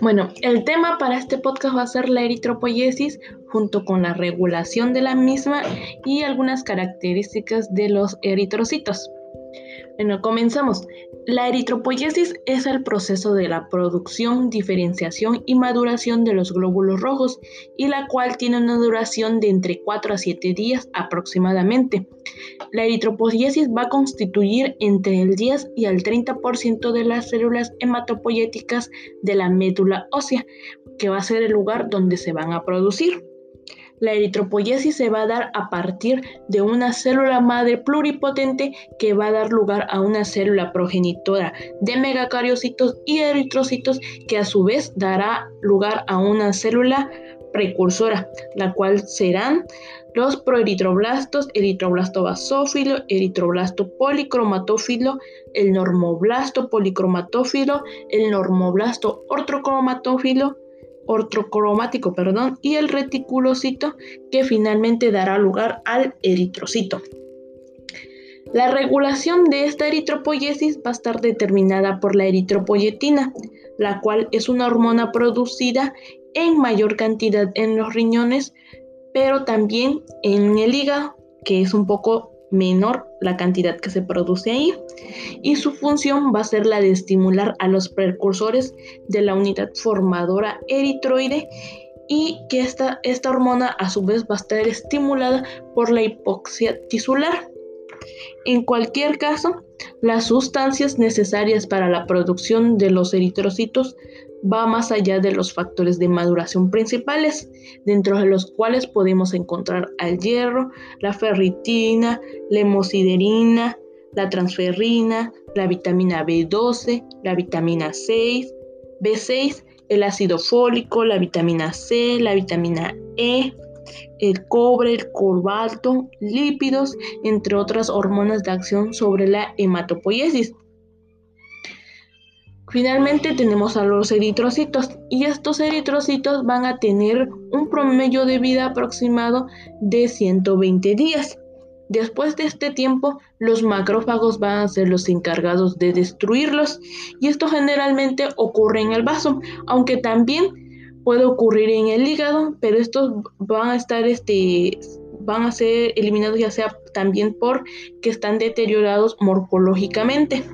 Bueno, el tema para este podcast va a ser la eritropoyesis junto con la regulación de la misma y algunas características de los eritrocitos. Bueno, comenzamos. La eritropoyesis es el proceso de la producción, diferenciación y maduración de los glóbulos rojos y la cual tiene una duración de entre 4 a 7 días aproximadamente. La eritropoyesis va a constituir entre el 10 y el 30% de las células hematopoyéticas de la médula ósea, que va a ser el lugar donde se van a producir. La eritropoyesis se va a dar a partir de una célula madre pluripotente que va a dar lugar a una célula progenitora de megacariocitos y eritrocitos que a su vez dará lugar a una célula precursora, la cual serán los proeritroblastos, eritroblasto basófilo, eritroblasto policromatófilo, el normoblasto policromatófilo, el normoblasto ortocromatófilo, ortocromático, perdón, y el reticulocito que finalmente dará lugar al eritrocito. La regulación de esta eritropoyesis va a estar determinada por la eritropoyetina, la cual es una hormona producida en mayor cantidad en los riñones, pero también en el hígado, que es un poco menor la cantidad que se produce ahí y su función va a ser la de estimular a los precursores de la unidad formadora eritroide y que esta, esta hormona a su vez va a estar estimulada por la hipoxia tisular. En cualquier caso, las sustancias necesarias para la producción de los eritrocitos va más allá de los factores de maduración principales, dentro de los cuales podemos encontrar al hierro, la ferritina, la hemosiderina, la transferrina, la vitamina B12, la vitamina 6, B6, el ácido fólico, la vitamina C, la vitamina E, el cobre, el cobalto, lípidos, entre otras hormonas de acción sobre la hematopoiesis. Finalmente tenemos a los eritrocitos y estos eritrocitos van a tener un promedio de vida aproximado de 120 días. Después de este tiempo, los macrófagos van a ser los encargados de destruirlos y esto generalmente ocurre en el vaso, aunque también puede ocurrir en el hígado, pero estos van a estar este van a ser eliminados ya sea también por que están deteriorados morfológicamente.